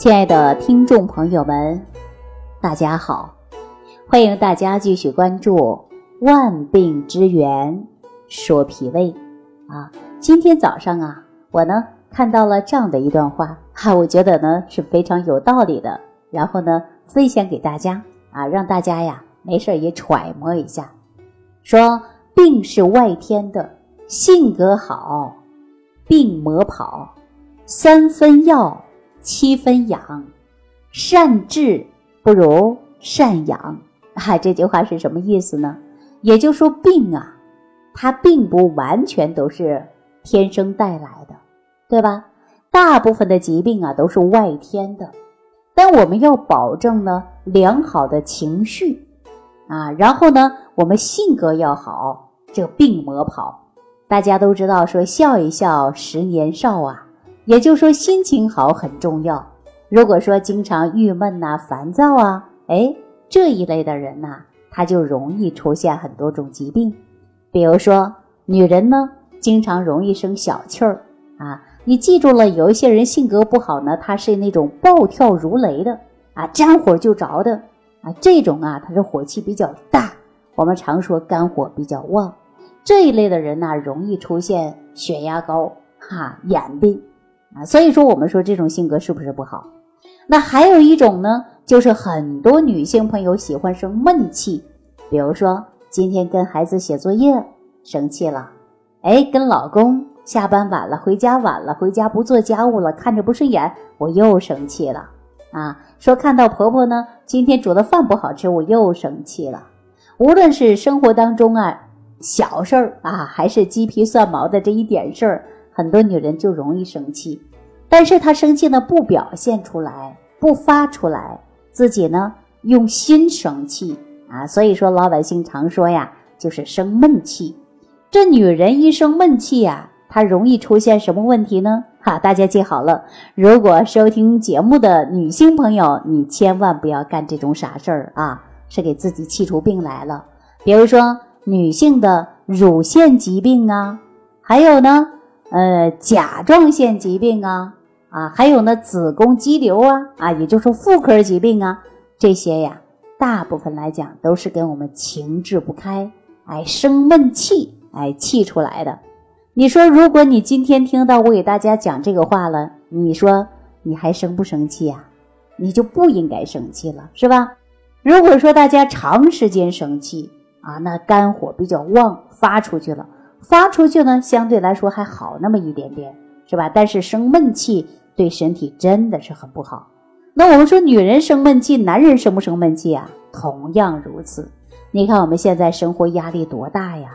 亲爱的听众朋友们，大家好！欢迎大家继续关注《万病之源说脾胃》啊。今天早上啊，我呢看到了这样的一段话哈，我觉得呢是非常有道理的。然后呢，分享给大家啊，让大家呀没事也揣摩一下。说病是外天的，性格好，病魔跑，三分药。七分养，善治不如善养。哈，这句话是什么意思呢？也就是说，病啊，它并不完全都是天生带来的，对吧？大部分的疾病啊，都是外天的。但我们要保证呢良好的情绪啊，然后呢，我们性格要好，这病魔跑。大家都知道，说笑一笑，十年少啊。也就是说，心情好很重要。如果说经常郁闷呐、烦躁啊，哎，这一类的人呐，他就容易出现很多种疾病。比如说，女人呢，经常容易生小气儿啊。你记住了，有一些人性格不好呢，他是那种暴跳如雷的啊，沾火就着的啊。这种啊，他是火气比较大，我们常说肝火比较旺。这一类的人呢，容易出现血压高哈、眼病。啊，所以说我们说这种性格是不是不好？那还有一种呢，就是很多女性朋友喜欢生闷气，比如说今天跟孩子写作业生气了，哎，跟老公下班晚了，回家晚了，回家不做家务了，看着不顺眼，我又生气了啊。说看到婆婆呢，今天煮的饭不好吃，我又生气了。无论是生活当中啊小事儿啊，还是鸡皮蒜毛的这一点事儿。很多女人就容易生气，但是她生气呢不表现出来，不发出来，自己呢用心生气啊。所以说老百姓常说呀，就是生闷气。这女人一生闷气呀，她容易出现什么问题呢？哈，大家记好了，如果收听节目的女性朋友，你千万不要干这种傻事儿啊，是给自己气出病来了。比如说女性的乳腺疾病啊，还有呢。呃，甲状腺疾病啊，啊，还有呢，子宫肌瘤啊，啊，也就是妇科疾病啊，这些呀，大部分来讲都是跟我们情志不开，哎，生闷气，哎，气出来的。你说，如果你今天听到我给大家讲这个话了，你说你还生不生气呀？你就不应该生气了，是吧？如果说大家长时间生气啊，那肝火比较旺，发出去了。发出去呢，相对来说还好那么一点点，是吧？但是生闷气对身体真的是很不好。那我们说女人生闷气，男人生不生闷气啊？同样如此。你看我们现在生活压力多大呀，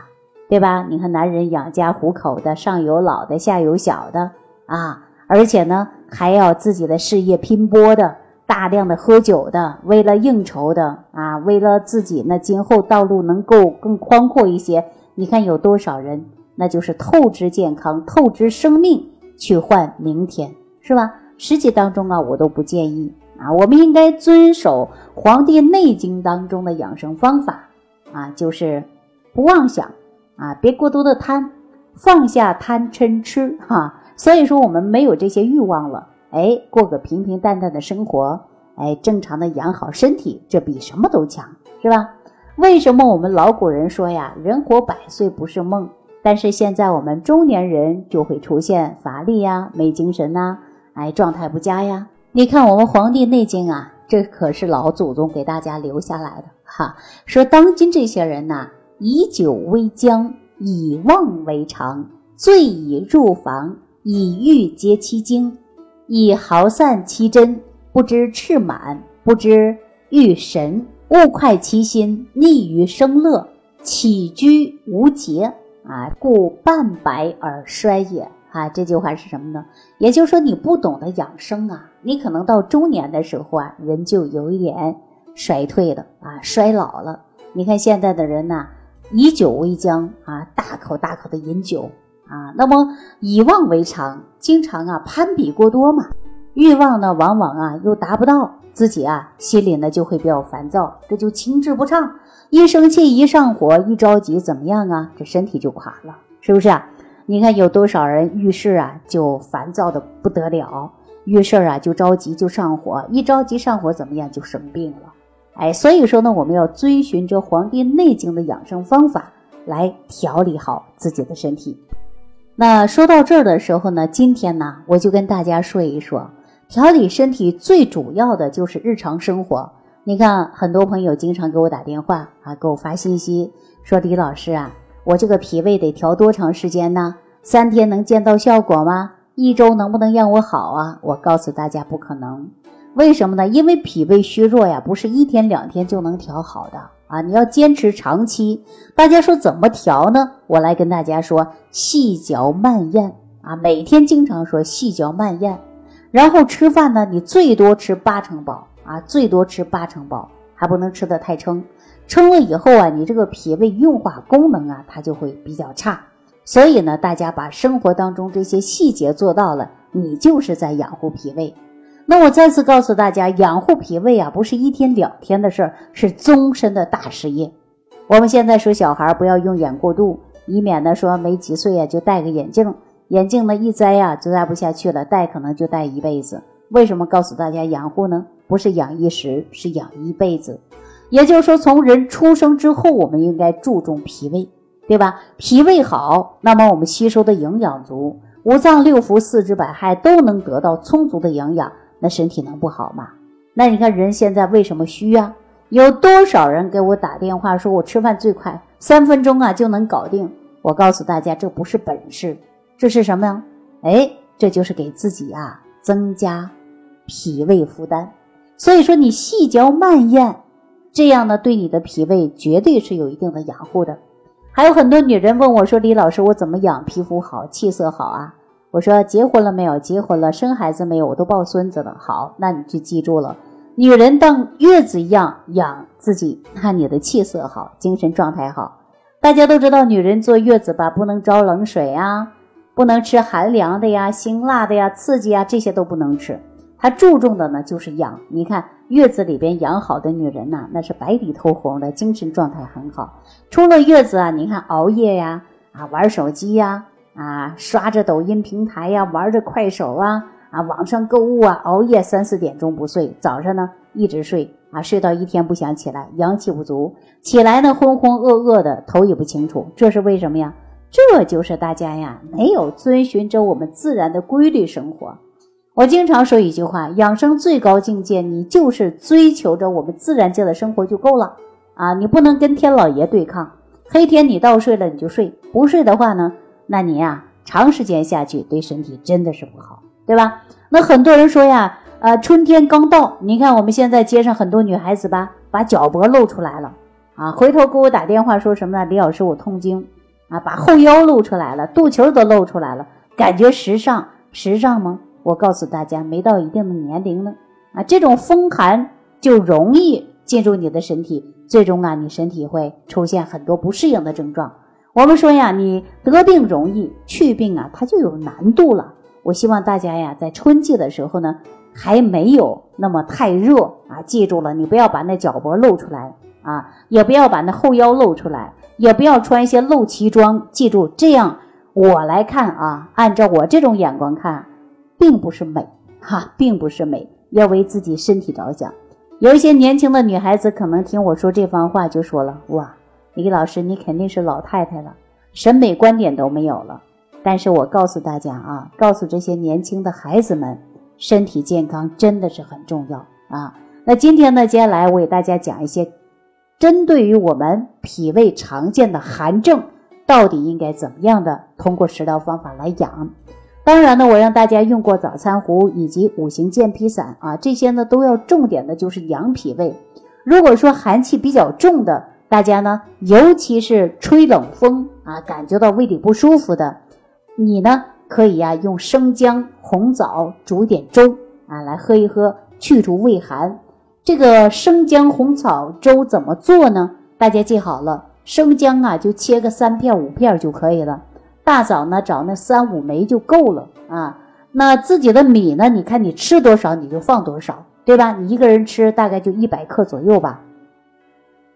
对吧？你看男人养家糊口的，上有老的，下有小的啊，而且呢还要自己的事业拼搏的，大量的喝酒的，为了应酬的啊，为了自己呢今后道路能够更宽阔一些。你看有多少人，那就是透支健康、透支生命去换明天，是吧？实际当中啊，我都不建议啊。我们应该遵守《黄帝内经》当中的养生方法啊，就是不妄想啊，别过多的贪，放下贪嗔痴哈。所以说，我们没有这些欲望了，哎，过个平平淡淡的生活，哎，正常的养好身体，这比什么都强，是吧？为什么我们老古人说呀，人活百岁不是梦？但是现在我们中年人就会出现乏力呀、没精神呐，哎，状态不佳呀。你看我们《黄帝内经》啊，这可是老祖宗给大家留下来的哈。说当今这些人呐，以酒为浆，以妄为常，醉以入房，以欲结其精，以毫散其真，不知赤满，不知欲神。物快其心，溺于生乐，起居无节啊，故半百而衰也啊。这句话是什么呢？也就是说，你不懂得养生啊，你可能到中年的时候啊，人就有一点衰退了啊，衰老了。你看现在的人呐，以酒为浆啊，大口大口的饮酒啊，那么以妄为常，经常啊攀比过多嘛，欲望呢往往啊又达不到。自己啊，心里呢就会比较烦躁，这就情志不畅，一生气一上火一着急怎么样啊？这身体就垮了，是不是啊？你看有多少人遇事啊就烦躁的不得了，遇事儿啊就着急就上火，一着急上火怎么样就生病了。哎，所以说呢，我们要遵循着《黄帝内经》的养生方法来调理好自己的身体。那说到这儿的时候呢，今天呢，我就跟大家说一说调理身体最主要的就是日常生活。你看，很多朋友经常给我打电话啊，给我发信息说：“李老师啊，我这个脾胃得调多长时间呢？三天能见到效果吗？一周能不能让我好啊？”我告诉大家，不可能。为什么呢？因为脾胃虚弱呀，不是一天两天就能调好的啊！你要坚持长期。大家说怎么调呢？我来跟大家说：细嚼慢咽啊，每天经常说细嚼慢咽，然后吃饭呢，你最多吃八成饱。啊，最多吃八成饱，还不能吃得太撑。撑了以后啊，你这个脾胃运化功能啊，它就会比较差。所以呢，大家把生活当中这些细节做到了，你就是在养护脾胃。那我再次告诉大家，养护脾胃啊，不是一天两天的事儿，是终身的大事业。我们现在说小孩不要用眼过度，以免呢说没几岁啊就戴个眼镜，眼镜呢一摘呀就摘不下去了，戴可能就戴一辈子。为什么告诉大家养护呢？不是养一时，是养一辈子。也就是说，从人出生之后，我们应该注重脾胃，对吧？脾胃好，那么我们吸收的营养足，五脏六腑、四肢百骸都能得到充足的营养，那身体能不好吗？那你看人现在为什么虚呀？有多少人给我打电话说，我吃饭最快，三分钟啊就能搞定。我告诉大家，这不是本事，这是什么呀？哎，这就是给自己啊增加脾胃负担。所以说，你细嚼慢咽，这样呢，对你的脾胃绝对是有一定的养护的。还有很多女人问我说：“李老师，我怎么养皮肤好、气色好啊？”我说：“结婚了没有？结婚了，生孩子没有？我都抱孙子了。好，那你就记住了，女人当月子一样养自己，看你的气色好，精神状态好。大家都知道，女人坐月子吧，不能招冷水啊，不能吃寒凉的呀、辛辣的呀、刺激啊，这些都不能吃。”他注重的呢，就是养。你看月子里边养好的女人呐，那是白里透红的，精神状态很好。出了月子啊，你看熬夜呀，啊玩手机呀，啊刷着抖音平台呀，玩着快手啊，啊网上购物啊，熬夜三四点钟不睡，早上呢一直睡啊，睡到一天不想起来，阳气不足，起来呢浑浑噩噩的，头也不清楚，这是为什么呀？这就是大家呀没有遵循着我们自然的规律生活。我经常说一句话：养生最高境界，你就是追求着我们自然界的生活就够了啊！你不能跟天老爷对抗。黑天你倒睡了你就睡，不睡的话呢，那你呀长时间下去对身体真的是不好，对吧？那很多人说呀，呃，春天刚到，你看我们现在街上很多女孩子吧，把脚脖露出来了啊，回头给我打电话说什么呢？李老师，我痛经啊，把后腰露出来了，肚脐都露出来了，感觉时尚，时尚吗？我告诉大家，没到一定的年龄呢，啊，这种风寒就容易进入你的身体，最终啊，你身体会出现很多不适应的症状。我们说呀，你得病容易，去病啊，它就有难度了。我希望大家呀，在春季的时候呢，还没有那么太热啊，记住了，你不要把那脚脖露出来啊，也不要把那后腰露出来，也不要穿一些露脐装。记住，这样我来看啊，按照我这种眼光看。并不是美，哈，并不是美，要为自己身体着想。有一些年轻的女孩子可能听我说这番话，就说了：“哇，李老师，你肯定是老太太了，审美观点都没有了。”但是我告诉大家啊，告诉这些年轻的孩子们，身体健康真的是很重要啊。那今天呢，接下来我给大家讲一些针对于我们脾胃常见的寒症，到底应该怎么样的通过食疗方法来养。当然呢，我让大家用过早餐壶以及五行健脾散啊，这些呢都要重点的就是养脾胃。如果说寒气比较重的，大家呢，尤其是吹冷风啊，感觉到胃里不舒服的，你呢可以呀用生姜、红枣煮点粥啊来喝一喝，去除胃寒。这个生姜红枣粥怎么做呢？大家记好了，生姜啊就切个三片五片就可以了。大枣呢，找那三五枚就够了啊。那自己的米呢，你看你吃多少，你就放多少，对吧？你一个人吃大概就一百克左右吧，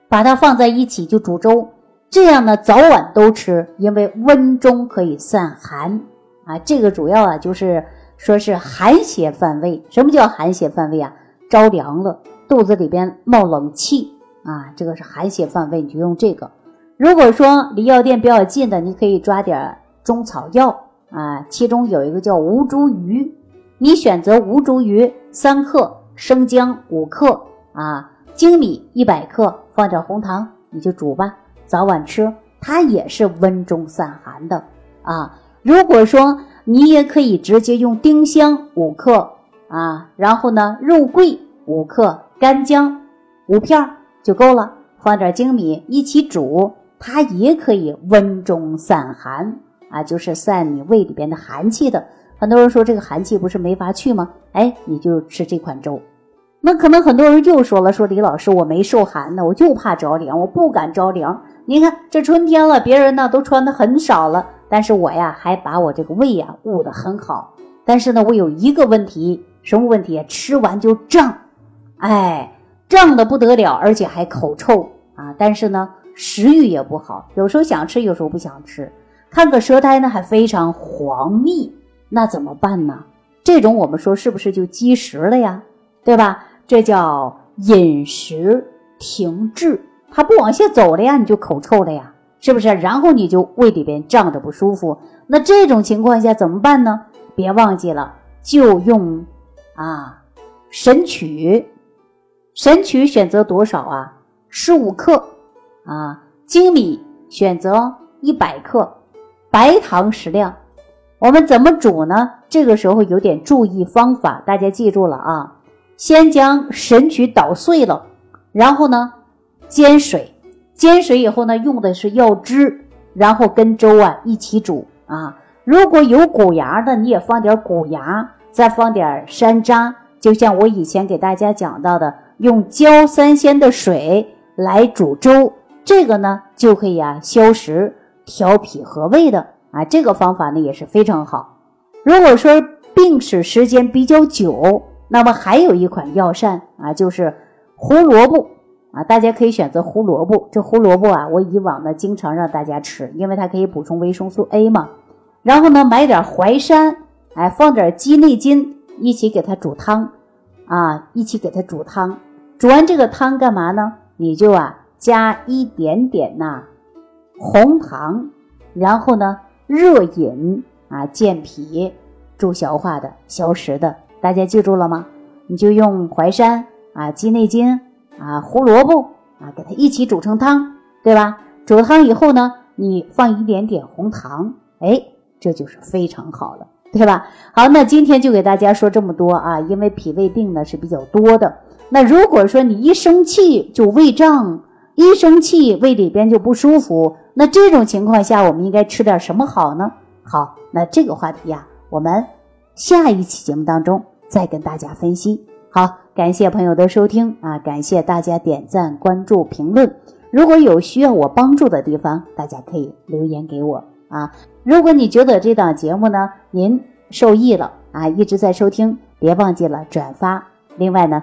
把它放在一起就煮粥，这样呢早晚都吃，因为温中可以散寒啊。这个主要啊就是说是寒邪犯胃。什么叫寒邪犯胃啊？着凉了，肚子里边冒冷气啊，这个是寒邪犯胃，你就用这个。如果说离药店比较近的，你可以抓点中草药啊，其中有一个叫吴茱萸，你选择吴茱萸三克，生姜五克啊，粳米一百克，放点红糖，你就煮吧，早晚吃，它也是温中散寒的啊。如果说你也可以直接用丁香五克啊，然后呢肉桂五克，干姜五片就够了，放点粳米一起煮，它也可以温中散寒啊，就是散你胃里边的寒气的。很多人说这个寒气不是没法去吗？哎，你就吃这款粥。那可能很多人又说了，说李老师我没受寒呢，我就怕着凉，我不敢着凉。你看这春天了，别人呢都穿的很少了。但是我呀，还把我这个胃呀捂得很好。但是呢，我有一个问题，什么问题？吃完就胀，哎，胀的不得了，而且还口臭啊。但是呢，食欲也不好，有时候想吃，有时候不想吃。看个舌苔呢，还非常黄腻，那怎么办呢？这种我们说是不是就积食了呀？对吧？这叫饮食停滞，它不往下走了呀，你就口臭了呀。是不是？然后你就胃里边胀着不舒服，那这种情况下怎么办呢？别忘记了，就用啊神曲，神曲选择多少啊？十五克啊，粳米选择一百克，白糖适量。我们怎么煮呢？这个时候有点注意方法，大家记住了啊！先将神曲捣碎了，然后呢煎水。煎水以后呢，用的是药汁，然后跟粥啊一起煮啊。如果有谷芽的，你也放点谷芽，再放点山楂。就像我以前给大家讲到的，用焦三鲜的水来煮粥，这个呢就可以啊消食、调脾和胃的啊。这个方法呢也是非常好。如果说病史时间比较久，那么还有一款药膳啊，就是胡萝卜。啊，大家可以选择胡萝卜。这胡萝卜啊，我以往呢经常让大家吃，因为它可以补充维生素 A 嘛。然后呢，买点淮山，哎，放点鸡内金，一起给它煮汤，啊，一起给它煮汤。煮完这个汤干嘛呢？你就啊加一点点呐红糖，然后呢热饮啊健脾助消化的消食的。大家记住了吗？你就用淮山啊鸡内金。啊，胡萝卜啊，给它一起煮成汤，对吧？煮汤以后呢，你放一点点红糖，哎，这就是非常好了，对吧？好，那今天就给大家说这么多啊，因为脾胃病呢是比较多的。那如果说你一生气就胃胀，一生气胃里边就不舒服，那这种情况下我们应该吃点什么好呢？好，那这个话题呀，我们下一期节目当中再跟大家分析。好。感谢朋友的收听啊！感谢大家点赞、关注、评论。如果有需要我帮助的地方，大家可以留言给我啊。如果你觉得这档节目呢，您受益了啊，一直在收听，别忘记了转发。另外呢，